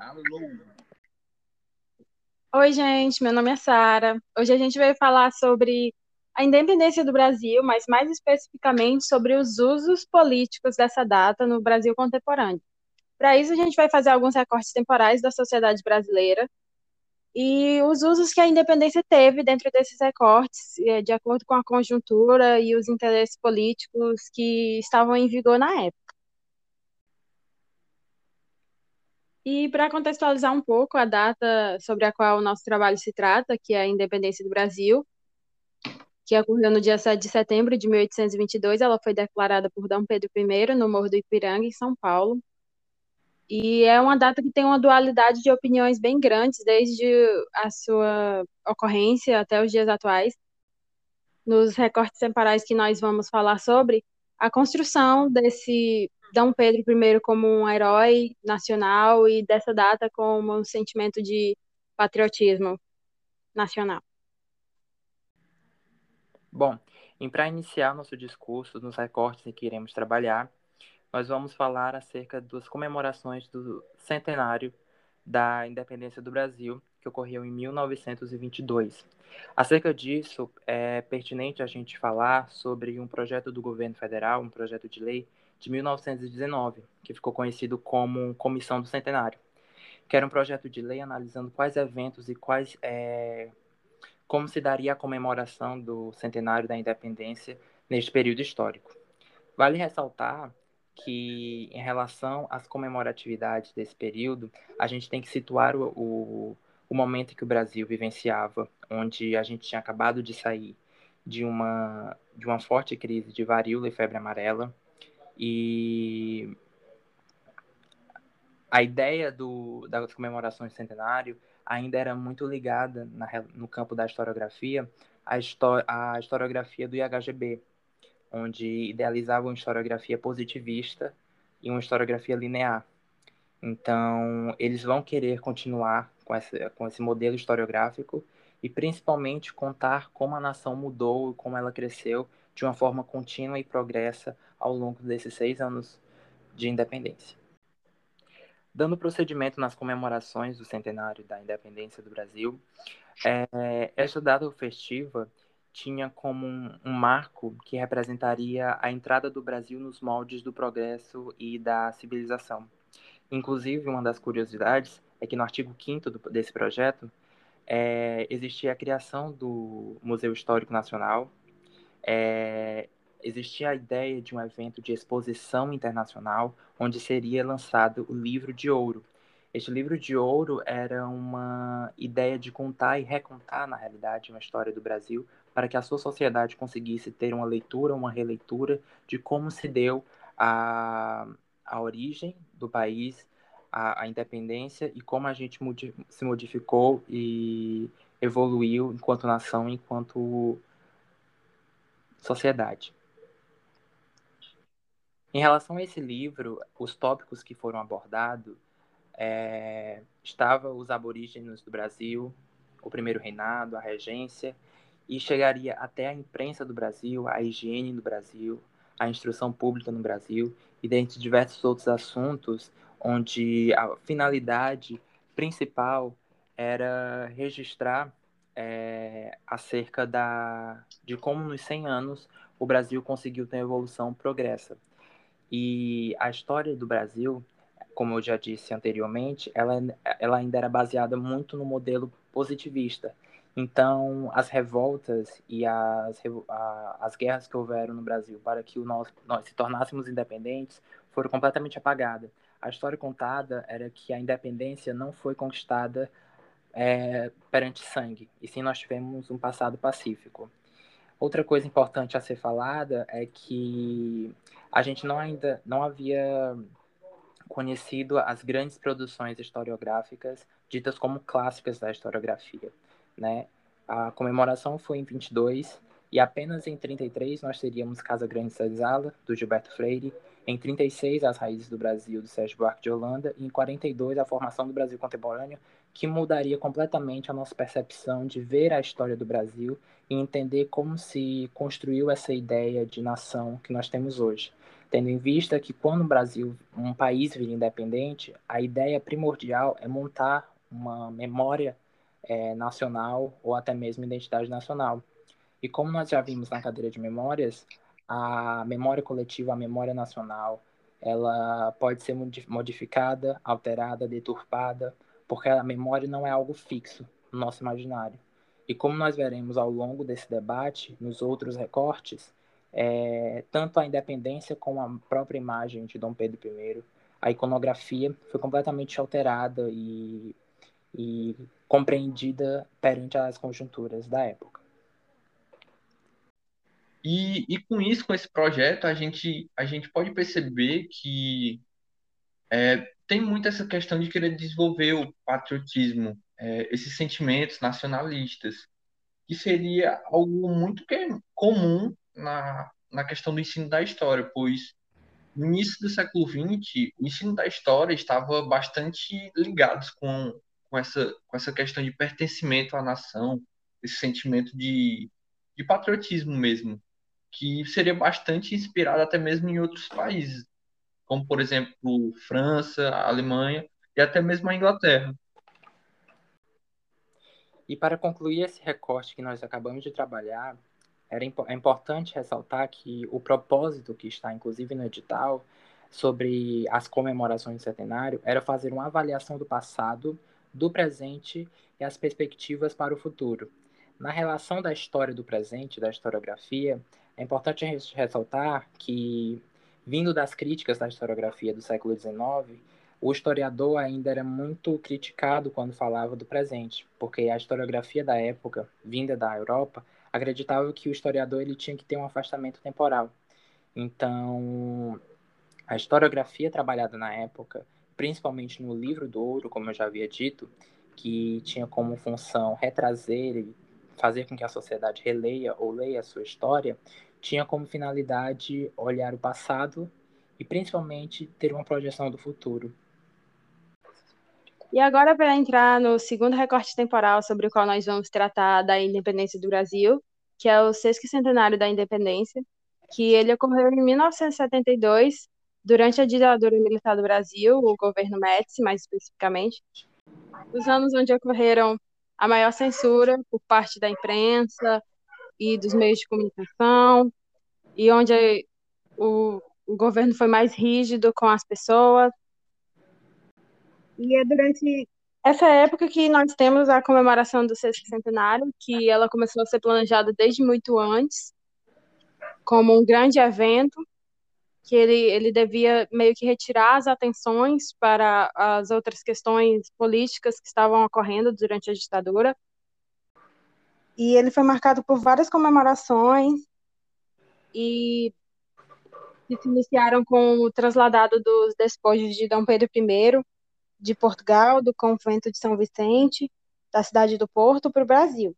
Alô. Oi, gente, meu nome é Sara. Hoje a gente vai falar sobre a independência do Brasil, mas mais especificamente sobre os usos políticos dessa data no Brasil contemporâneo. Para isso, a gente vai fazer alguns recortes temporais da sociedade brasileira e os usos que a independência teve dentro desses recortes, eh, de acordo com a conjuntura e os interesses políticos que estavam em vigor na época. E para contextualizar um pouco a data sobre a qual o nosso trabalho se trata, que é a independência do Brasil, que ocorreu no dia 7 de setembro de 1822, ela foi declarada por Dom Pedro I no Morro do Ipiranga, em São Paulo. E é uma data que tem uma dualidade de opiniões bem grandes, desde a sua ocorrência até os dias atuais. Nos recortes temporais que nós vamos falar sobre, a construção desse Dom Pedro I como um herói nacional e dessa data como um sentimento de patriotismo nacional. Bom, e para iniciar nosso discurso nos recortes em que iremos trabalhar, nós vamos falar acerca das comemorações do centenário da independência do Brasil, que ocorreu em 1922. Acerca disso, é pertinente a gente falar sobre um projeto do governo federal, um projeto de lei de 1919, que ficou conhecido como Comissão do Centenário, que era um projeto de lei analisando quais eventos e quais é, como se daria a comemoração do centenário da independência neste período histórico. Vale ressaltar que, em relação às comemoratividades desse período, a gente tem que situar o, o o momento que o Brasil vivenciava, onde a gente tinha acabado de sair de uma, de uma forte crise de varíola e febre amarela, e a ideia do, das comemorações centenário ainda era muito ligada na, no campo da historiografia à, à historiografia do IHGB, onde idealizava uma historiografia positivista e uma historiografia linear. Então, eles vão querer continuar com esse, com esse modelo historiográfico e principalmente contar como a nação mudou e como ela cresceu de uma forma contínua e progressa ao longo desses seis anos de independência. Dando procedimento nas comemorações do centenário da independência do Brasil, é, esta data festiva tinha como um, um, marco que representaria a entrada do Brasil nos moldes do progresso e da civilização. Inclusive, uma das curiosidades é que no artigo 5 desse projeto é, existia a criação do Museu Histórico Nacional, é, existia a ideia de um evento de exposição internacional, onde seria lançado o livro de ouro. Este livro de ouro era uma ideia de contar e recontar, na realidade, uma história do Brasil, para que a sua sociedade conseguisse ter uma leitura, uma releitura de como se deu a, a origem do país, a, a independência e como a gente modi se modificou e evoluiu enquanto nação, enquanto sociedade. Em relação a esse livro, os tópicos que foram abordados é, estava os aborígenes do Brasil, o primeiro reinado, a regência, e chegaria até a imprensa do Brasil, a higiene do Brasil, a instrução pública no Brasil, e dentre diversos outros assuntos, onde a finalidade principal era registrar é, acerca da, de como nos 100 anos o Brasil conseguiu ter evolução progressa. E a história do Brasil, como eu já disse anteriormente, ela, ela ainda era baseada muito no modelo positivista. Então, as revoltas e as, as guerras que houveram no Brasil para que o nós, nós se tornássemos independentes foram completamente apagadas. A história contada era que a independência não foi conquistada é, perante sangue, e sim nós tivemos um passado pacífico. Outra coisa importante a ser falada é que a gente não ainda não havia conhecido as grandes produções historiográficas ditas como clássicas da historiografia, né? A comemoração foi em 22 e apenas em 33 nós teríamos Casa Grande Senzala, do Gilberto Freire, em 36 As Raízes do Brasil, do Sérgio Buarque de Holanda, e em 42 A Formação do Brasil Contemporâneo, que mudaria completamente a nossa percepção de ver a história do Brasil e entender como se construiu essa ideia de nação que nós temos hoje. tendo em vista que quando o Brasil, um país vira independente, a ideia primordial é montar uma memória é, nacional ou até mesmo identidade nacional. E como nós já vimos na cadeira de memórias, a memória coletiva, a memória nacional, ela pode ser modificada, alterada, deturpada, porque a memória não é algo fixo no nosso imaginário. E como nós veremos ao longo desse debate, nos outros recortes, é, tanto a independência como a própria imagem de Dom Pedro I, a iconografia foi completamente alterada e, e compreendida perante as conjunturas da época. E, e com isso, com esse projeto, a gente, a gente pode perceber que é, tem muito essa questão de querer desenvolver o patriotismo, é, esses sentimentos nacionalistas, que seria algo muito é comum na, na questão do ensino da história, pois no início do século XX, o ensino da história estava bastante ligado com, com, essa, com essa questão de pertencimento à nação, esse sentimento de, de patriotismo mesmo, que seria bastante inspirado até mesmo em outros países, como por exemplo França, Alemanha e até mesmo a Inglaterra. E para concluir esse recorte que nós acabamos de trabalhar, era é importante ressaltar que o propósito que está inclusive no edital sobre as comemorações do centenário era fazer uma avaliação do passado, do presente e as perspectivas para o futuro. Na relação da história do presente, da historiografia, é importante ressaltar que Vindo das críticas da historiografia do século XIX, o historiador ainda era muito criticado quando falava do presente, porque a historiografia da época, vinda da Europa, acreditava que o historiador ele tinha que ter um afastamento temporal. Então, a historiografia trabalhada na época, principalmente no livro do ouro, como eu já havia dito, que tinha como função retrazer e fazer com que a sociedade releia ou leia a sua história, tinha como finalidade olhar o passado e principalmente ter uma projeção do futuro. E agora, para entrar no segundo recorte temporal sobre o qual nós vamos tratar da independência do Brasil, que é o sexto centenário da independência, que ele ocorreu em 1972, durante a ditadura militar do Brasil, o governo Médici, mais especificamente, os anos onde ocorreram a maior censura por parte da imprensa, e dos meios de comunicação, e onde o, o governo foi mais rígido com as pessoas. E é durante essa época que nós temos a comemoração do sexto centenário, que ela começou a ser planejada desde muito antes, como um grande evento, que ele, ele devia meio que retirar as atenções para as outras questões políticas que estavam ocorrendo durante a ditadura e ele foi marcado por várias comemorações e que se iniciaram com o trasladado dos despojos de Dom Pedro I de Portugal, do convento de São Vicente, da cidade do Porto, para o Brasil.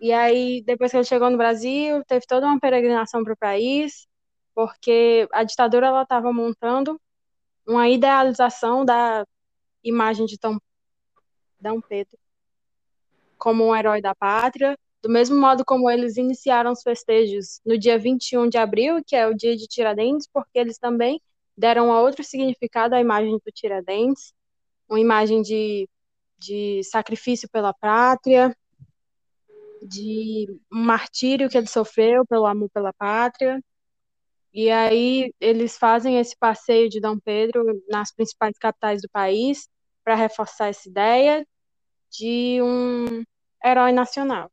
E aí, depois que ele chegou no Brasil, teve toda uma peregrinação para o país, porque a ditadura ela estava montando uma idealização da imagem de Dom, Pedro como um herói da pátria, do mesmo modo como eles iniciaram os festejos no dia 21 de abril, que é o dia de Tiradentes, porque eles também deram um outro significado à imagem do Tiradentes, uma imagem de, de sacrifício pela pátria, de um martírio que ele sofreu pelo amor pela pátria. E aí eles fazem esse passeio de Dom Pedro nas principais capitais do país para reforçar essa ideia de um herói nacional.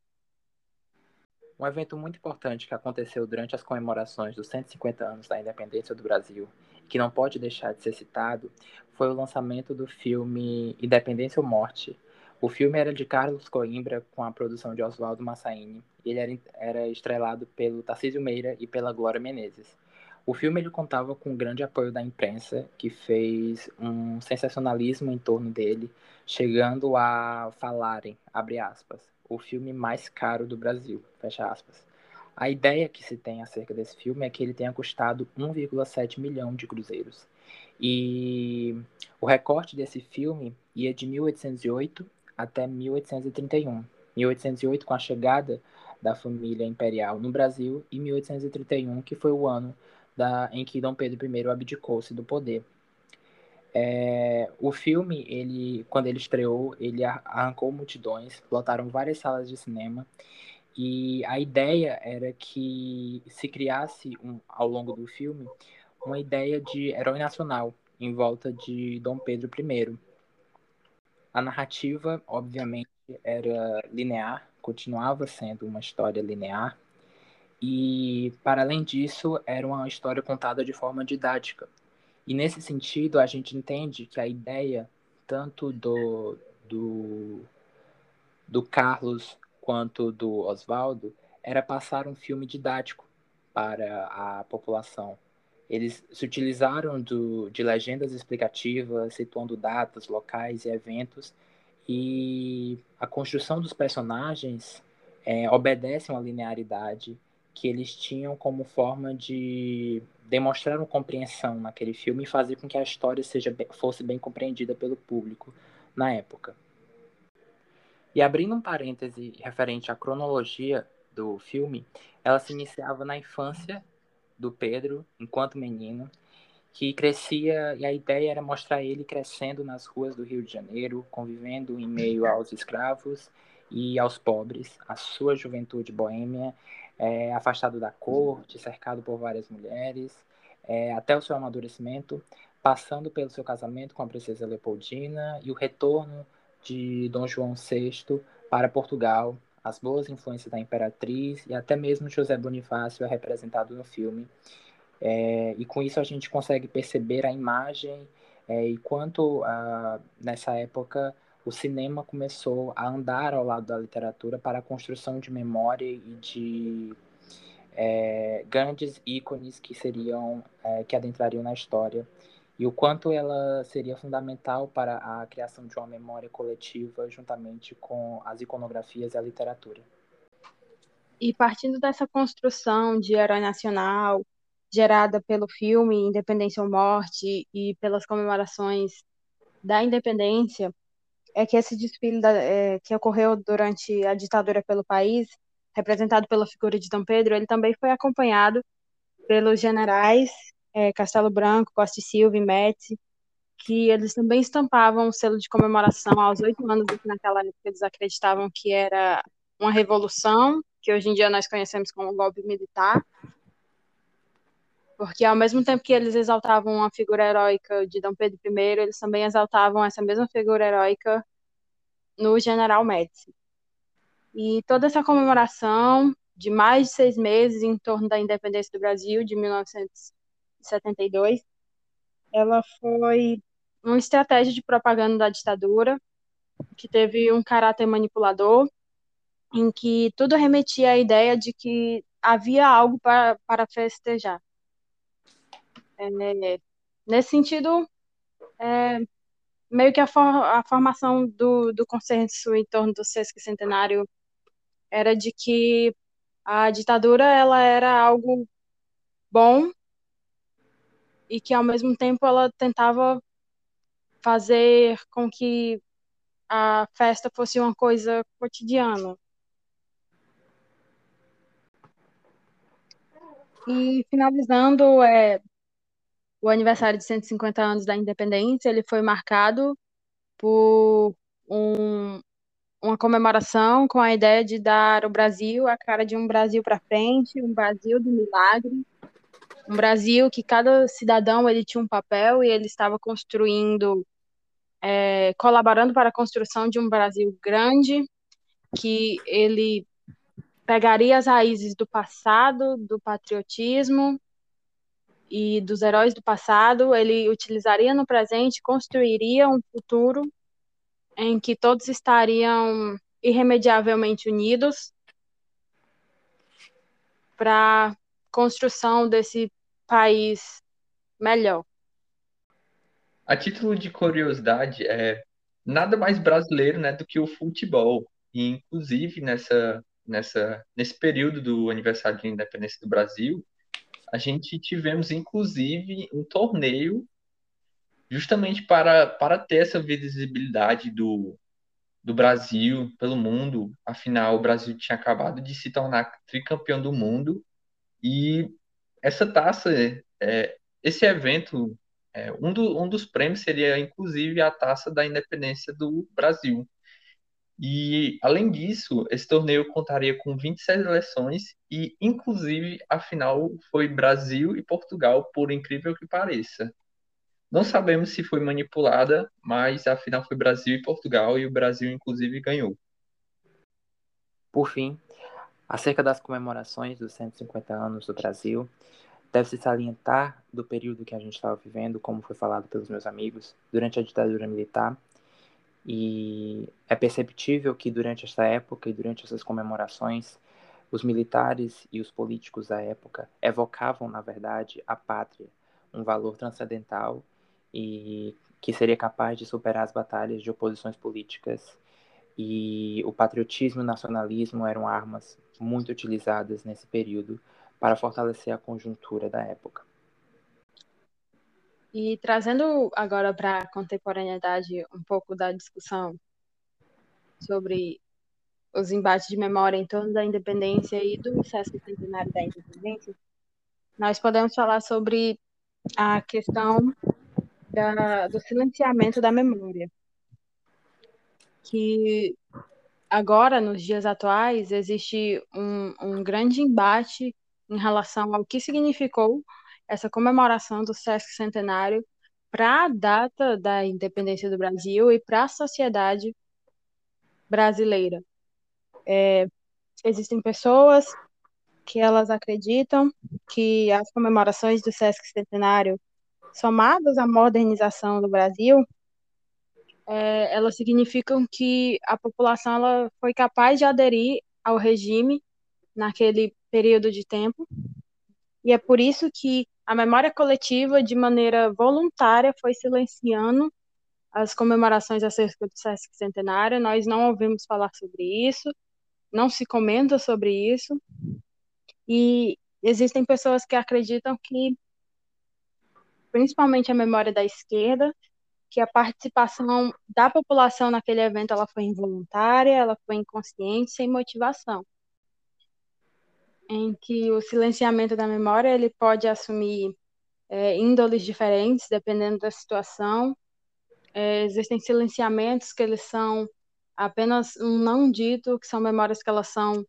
Um evento muito importante que aconteceu durante as comemorações dos 150 anos da independência do Brasil, que não pode deixar de ser citado, foi o lançamento do filme Independência ou Morte. O filme era de Carlos Coimbra, com a produção de Oswaldo Massaini, e ele era, era estrelado pelo Tarcísio Meira e pela Glória Menezes. O filme ele contava com um grande apoio da imprensa, que fez um sensacionalismo em torno dele, chegando a falarem, abre aspas, o filme mais caro do Brasil, fecha aspas. A ideia que se tem acerca desse filme é que ele tenha custado 1,7 milhão de cruzeiros. E o recorte desse filme ia de 1808 até 1831. 1808 com a chegada da família imperial no Brasil e 1831 que foi o ano da, em que Dom Pedro I abdicou-se do poder. É, o filme, ele, quando ele estreou, ele arrancou multidões, lotaram várias salas de cinema e a ideia era que se criasse um, ao longo do filme uma ideia de herói nacional em volta de Dom Pedro I. A narrativa, obviamente, era linear, continuava sendo uma história linear, e, para além disso, era uma história contada de forma didática, e nesse sentido, a gente entende que a ideia, tanto do, do, do Carlos quanto do Oswaldo, era passar um filme didático para a população. Eles se utilizaram do, de legendas explicativas, situando datas, locais e eventos, e a construção dos personagens é, obedece a uma linearidade que eles tinham como forma de demonstrar uma compreensão naquele filme e fazer com que a história seja fosse bem compreendida pelo público na época. E abrindo um parêntese referente à cronologia do filme, ela se iniciava na infância do Pedro, enquanto menino, que crescia e a ideia era mostrar ele crescendo nas ruas do Rio de Janeiro, convivendo em meio aos escravos e aos pobres, a sua juventude boêmia é, afastado da corte, cercado por várias mulheres, é, até o seu amadurecimento, passando pelo seu casamento com a princesa Leopoldina e o retorno de Dom João VI para Portugal, as boas influências da imperatriz e até mesmo José Bonifácio é representado no filme. É, e com isso a gente consegue perceber a imagem é, e quanto ah, nessa época o cinema começou a andar ao lado da literatura para a construção de memória e de é, grandes ícones que seriam é, que adentrariam na história e o quanto ela seria fundamental para a criação de uma memória coletiva juntamente com as iconografias e a literatura. E partindo dessa construção de herói nacional gerada pelo filme Independência ou Morte e pelas comemorações da independência, é que esse desfile da, é, que ocorreu durante a ditadura pelo país, representado pela figura de Dom Pedro, ele também foi acompanhado pelos generais é, Castelo Branco, Costa e Silva e Médici, que eles também estampavam o selo de comemoração aos oito anos que naquela época. Eles acreditavam que era uma revolução, que hoje em dia nós conhecemos como golpe militar, porque ao mesmo tempo que eles exaltavam a figura heróica de Dom Pedro I, eles também exaltavam essa mesma figura heróica no General Médici. E toda essa comemoração de mais de seis meses em torno da independência do Brasil, de 1972, ela foi uma estratégia de propaganda da ditadura, que teve um caráter manipulador, em que tudo remetia à ideia de que havia algo para, para festejar. É, nesse sentido, é, meio que a, for, a formação do, do consenso em torno do sesquicentenário era de que a ditadura ela era algo bom e que ao mesmo tempo ela tentava fazer com que a festa fosse uma coisa cotidiana. E finalizando, é, o aniversário de 150 anos da independência, ele foi marcado por um, uma comemoração com a ideia de dar o Brasil a cara de um Brasil para frente, um Brasil do milagre, um Brasil que cada cidadão ele tinha um papel e ele estava construindo, é, colaborando para a construção de um Brasil grande, que ele pegaria as raízes do passado, do patriotismo, e dos heróis do passado, ele utilizaria no presente, construiria um futuro em que todos estariam irremediavelmente unidos para construção desse país melhor. A título de curiosidade, é nada mais brasileiro, né, do que o futebol. E inclusive nessa nessa nesse período do aniversário de independência do Brasil, a gente tivemos, inclusive, um torneio justamente para, para ter essa visibilidade do, do Brasil pelo mundo. Afinal, o Brasil tinha acabado de se tornar tricampeão do mundo e essa taça é, esse evento, é, um, do, um dos prêmios seria inclusive a taça da independência do Brasil. E, além disso, esse torneio contaria com 26 seleções e, inclusive, a final foi Brasil e Portugal, por incrível que pareça. Não sabemos se foi manipulada, mas a final foi Brasil e Portugal e o Brasil, inclusive, ganhou. Por fim, acerca das comemorações dos 150 anos do Brasil, deve-se salientar do período que a gente estava vivendo, como foi falado pelos meus amigos, durante a ditadura militar, e é perceptível que durante esta época e durante essas comemorações, os militares e os políticos da época evocavam, na verdade, a pátria, um valor transcendental e que seria capaz de superar as batalhas de oposições políticas. E o patriotismo e o nacionalismo eram armas muito utilizadas nesse período para fortalecer a conjuntura da época. E trazendo agora para a contemporaneidade um pouco da discussão sobre os embates de memória em torno da independência e do Centenário da Independência, nós podemos falar sobre a questão da, do silenciamento da memória, que agora, nos dias atuais, existe um, um grande embate em relação ao que significou essa comemoração do Sesc Centenário para a data da independência do Brasil e para a sociedade brasileira. É, existem pessoas que elas acreditam que as comemorações do Sesc Centenário, somadas à modernização do Brasil, é, elas significam que a população ela foi capaz de aderir ao regime naquele período de tempo, e é por isso que a memória coletiva, de maneira voluntária, foi silenciando as comemorações acerca do Sesc Centenário. Nós não ouvimos falar sobre isso, não se comenta sobre isso. E existem pessoas que acreditam que, principalmente a memória da esquerda, que a participação da população naquele evento ela foi involuntária, ela foi inconsciente, sem motivação em que o silenciamento da memória ele pode assumir é, índoles diferentes, dependendo da situação. É, existem silenciamentos que eles são apenas um não dito, que são memórias que elas são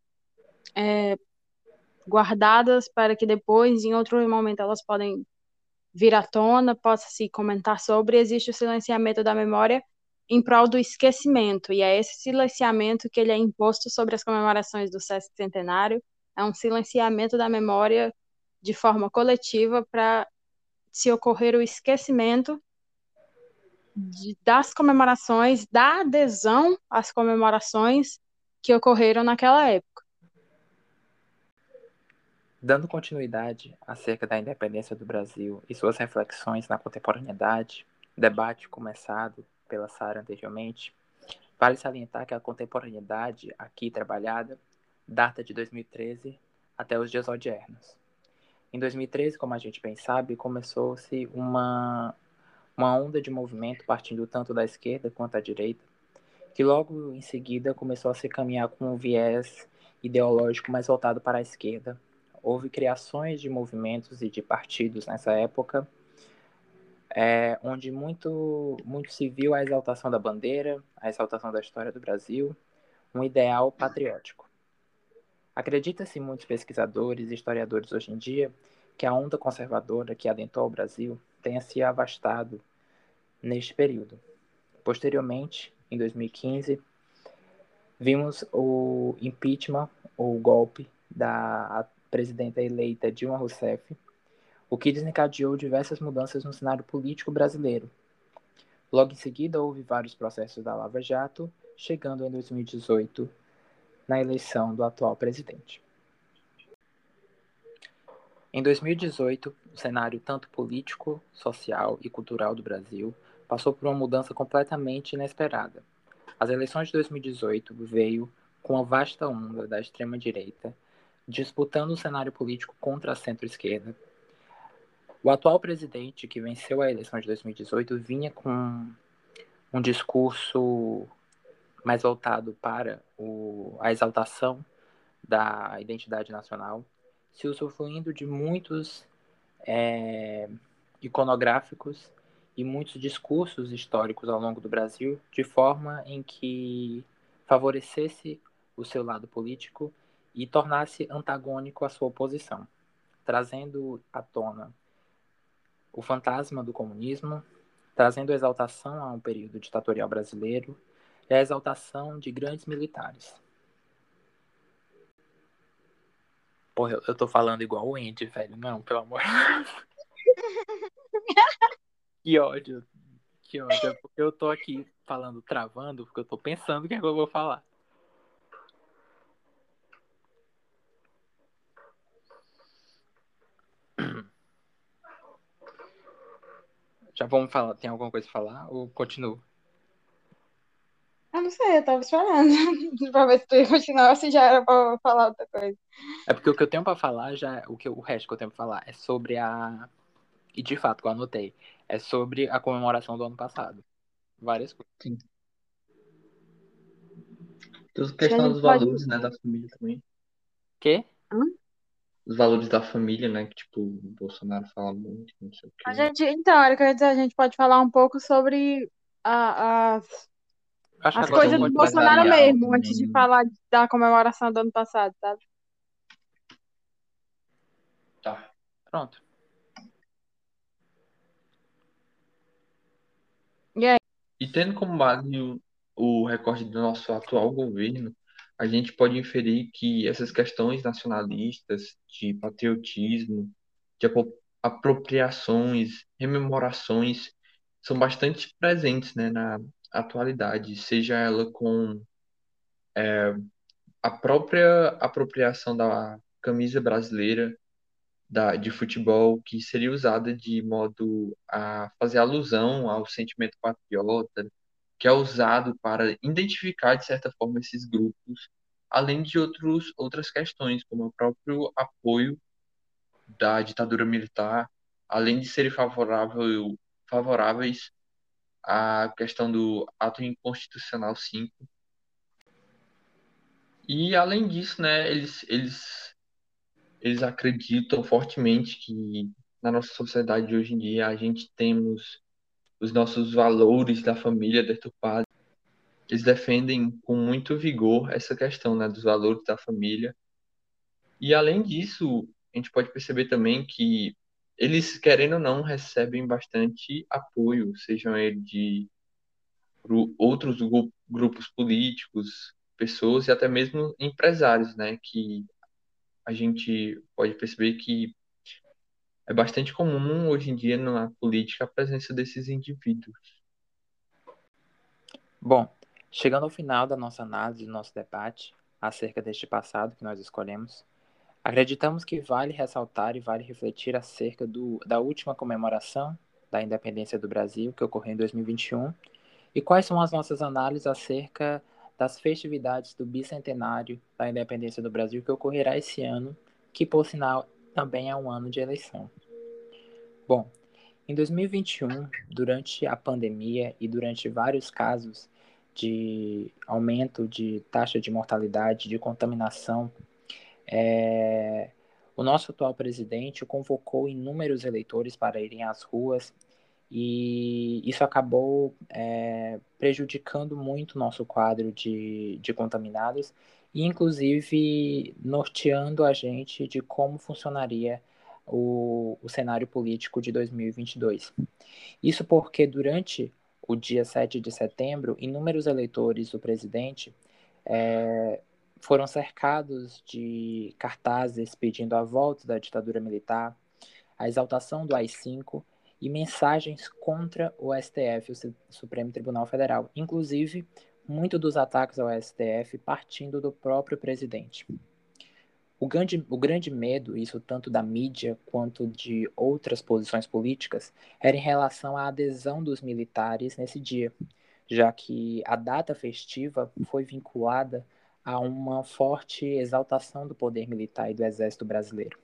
é, guardadas para que depois, em outro momento, elas podem vir à tona, possa se comentar sobre. Existe o silenciamento da memória em prol do esquecimento, e é esse silenciamento que ele é imposto sobre as comemorações do Centenário é um silenciamento da memória de forma coletiva para se ocorrer o esquecimento de, das comemorações, da adesão às comemorações que ocorreram naquela época. Dando continuidade acerca da independência do Brasil e suas reflexões na contemporaneidade, debate começado pela Sara anteriormente, vale salientar que a contemporaneidade aqui trabalhada data de 2013 até os dias odiernos. Em 2013, como a gente bem sabe, começou-se uma, uma onda de movimento partindo tanto da esquerda quanto da direita, que logo em seguida começou a se caminhar com um viés ideológico mais voltado para a esquerda. Houve criações de movimentos e de partidos nessa época, é, onde muito, muito se viu a exaltação da bandeira, a exaltação da história do Brasil, um ideal patriótico. Acredita-se muitos pesquisadores e historiadores hoje em dia que a onda conservadora que adentrou o Brasil tenha se avastado neste período. Posteriormente, em 2015, vimos o impeachment, ou golpe, da presidenta eleita Dilma Rousseff, o que desencadeou diversas mudanças no cenário político brasileiro. Logo em seguida, houve vários processos da Lava Jato, chegando em 2018 na eleição do atual presidente. Em 2018, o cenário tanto político, social e cultural do Brasil passou por uma mudança completamente inesperada. As eleições de 2018 veio com a vasta onda da extrema-direita disputando o cenário político contra a centro-esquerda. O atual presidente que venceu a eleição de 2018 vinha com um discurso mais voltado para o, a exaltação da identidade nacional, se usufruindo de muitos é, iconográficos e muitos discursos históricos ao longo do Brasil, de forma em que favorecesse o seu lado político e tornasse antagônico à sua oposição, trazendo à tona o fantasma do comunismo, trazendo exaltação a um período ditatorial brasileiro e a exaltação de grandes militares. Porra, eu, eu tô falando igual o Andy, velho. Não, pelo amor. que ódio. Que ódio. É porque eu tô aqui falando, travando, porque eu tô pensando o que, é que eu vou falar. Já vamos falar. Tem alguma coisa a falar ou continuo? Eu não sei, eu tava esperando pra ver se tu ia continuar ou se já era pra falar outra coisa. É porque o que eu tenho pra falar já. O, que, o resto que eu tenho pra falar é sobre a. E de fato, que eu anotei. É sobre a comemoração do ano passado. Várias coisas. Sim. Tem a questão dos valores, pode... né, da família também. Quê? Hã? Os valores da família, né, que tipo, o Bolsonaro fala muito, não sei o quê. A gente, então, era que eu ia dizer, a gente pode falar um pouco sobre a, as Acho As coisas do Bolsonaro mesmo, também. antes de falar da comemoração do ano passado, sabe? Tá. Pronto. E aí? E tendo como base o, o recorte do nosso atual governo, a gente pode inferir que essas questões nacionalistas, de patriotismo, de apropriações, rememorações, são bastante presentes né, na, atualidade, seja ela com é, a própria apropriação da camisa brasileira da, de futebol, que seria usada de modo a fazer alusão ao sentimento patriota, que é usado para identificar, de certa forma, esses grupos, além de outros, outras questões, como o próprio apoio da ditadura militar, além de serem favorável, favoráveis a questão do ato inconstitucional 5. E além disso, né, eles, eles, eles acreditam fortemente que na nossa sociedade de hoje em dia a gente temos os nossos valores da família deturpados. Eles defendem com muito vigor essa questão né, dos valores da família. E além disso, a gente pode perceber também que eles, querendo ou não, recebem bastante apoio, sejam eles de outros grupos políticos, pessoas e até mesmo empresários, né? Que a gente pode perceber que é bastante comum hoje em dia na política a presença desses indivíduos. Bom, chegando ao final da nossa análise, do nosso debate acerca deste passado que nós escolhemos, Acreditamos que vale ressaltar e vale refletir acerca do, da última comemoração da independência do Brasil, que ocorreu em 2021, e quais são as nossas análises acerca das festividades do bicentenário da independência do Brasil, que ocorrerá esse ano, que, por sinal, também é um ano de eleição. Bom, em 2021, durante a pandemia e durante vários casos de aumento de taxa de mortalidade, de contaminação é, o nosso atual presidente convocou inúmeros eleitores para irem às ruas e isso acabou é, prejudicando muito o nosso quadro de, de contaminados e, inclusive, norteando a gente de como funcionaria o, o cenário político de 2022. Isso porque, durante o dia 7 de setembro, inúmeros eleitores do presidente é, foram cercados de cartazes pedindo a volta da ditadura militar, a exaltação do AI-5 e mensagens contra o STF, o Supremo Tribunal Federal, inclusive muito dos ataques ao STF partindo do próprio presidente. O grande, o grande medo, isso tanto da mídia quanto de outras posições políticas, era em relação à adesão dos militares nesse dia, já que a data festiva foi vinculada a uma forte exaltação do poder militar e do exército brasileiro.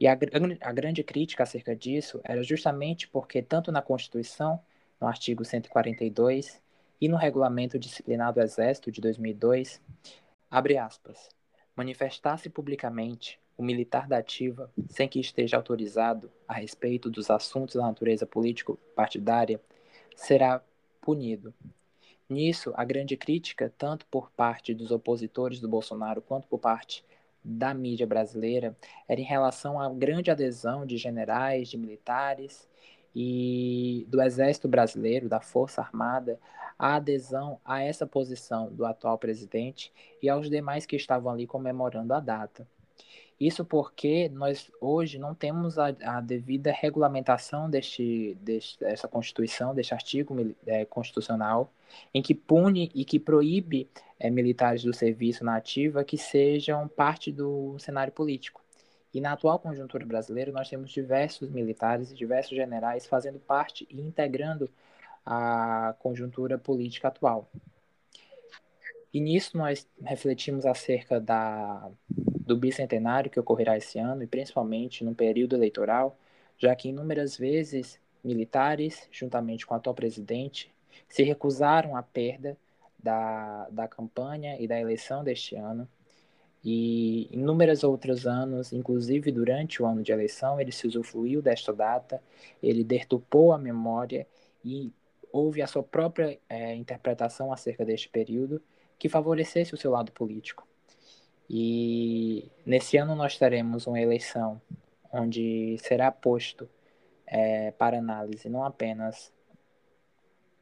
E a, a grande crítica acerca disso era justamente porque, tanto na Constituição, no artigo 142, e no Regulamento Disciplinar do Exército de 2002, abre aspas, manifestar-se publicamente o militar da ativa, sem que esteja autorizado a respeito dos assuntos da natureza político-partidária, será punido. Nisso, a grande crítica, tanto por parte dos opositores do Bolsonaro quanto por parte da mídia brasileira, era em relação à grande adesão de generais, de militares e do Exército Brasileiro, da Força Armada, a adesão a essa posição do atual presidente e aos demais que estavam ali comemorando a data. Isso porque nós hoje não temos a, a devida regulamentação deste, deste, dessa Constituição, deste artigo é, constitucional, em que pune e que proíbe é, militares do serviço na ativa que sejam parte do cenário político. E na atual conjuntura brasileira, nós temos diversos militares e diversos generais fazendo parte e integrando a conjuntura política atual. E nisso nós refletimos acerca da, do bicentenário que ocorrerá esse ano, e principalmente no período eleitoral, já que inúmeras vezes militares, juntamente com o atual presidente, se recusaram à perda da, da campanha e da eleição deste ano, e inúmeros outros anos, inclusive durante o ano de eleição, ele se usufruiu desta data, ele deturpou a memória e houve a sua própria é, interpretação acerca deste período que favorecesse o seu lado político. E nesse ano nós teremos uma eleição onde será posto é, para análise não apenas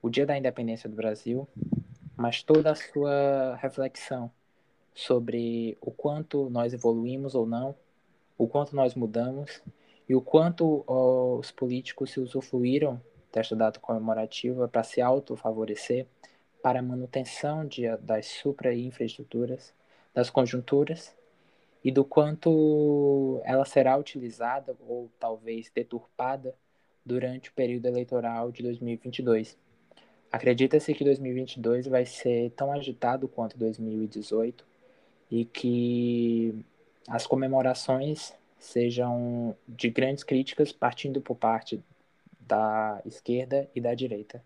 o dia da independência do Brasil, mas toda a sua reflexão sobre o quanto nós evoluímos ou não, o quanto nós mudamos e o quanto os políticos se usufruíram desta data comemorativa para se autofavorecer, para a manutenção de, das supra e infraestruturas, das conjunturas e do quanto ela será utilizada ou talvez deturpada durante o período eleitoral de 2022. Acredita-se que 2022 vai ser tão agitado quanto 2018 e que as comemorações sejam de grandes críticas partindo por parte da esquerda e da direita.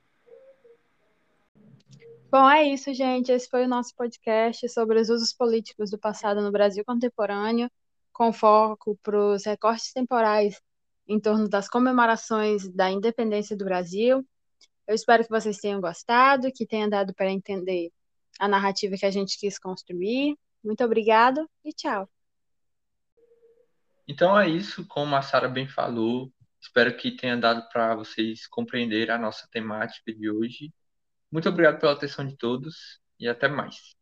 Bom, é isso, gente. Esse foi o nosso podcast sobre os usos políticos do passado no Brasil contemporâneo, com foco para os recortes temporais em torno das comemorações da independência do Brasil. Eu espero que vocês tenham gostado, que tenha dado para entender a narrativa que a gente quis construir. Muito obrigado e tchau. Então é isso, como a Sara bem falou. Espero que tenha dado para vocês compreender a nossa temática de hoje. Muito obrigado pela atenção de todos e até mais.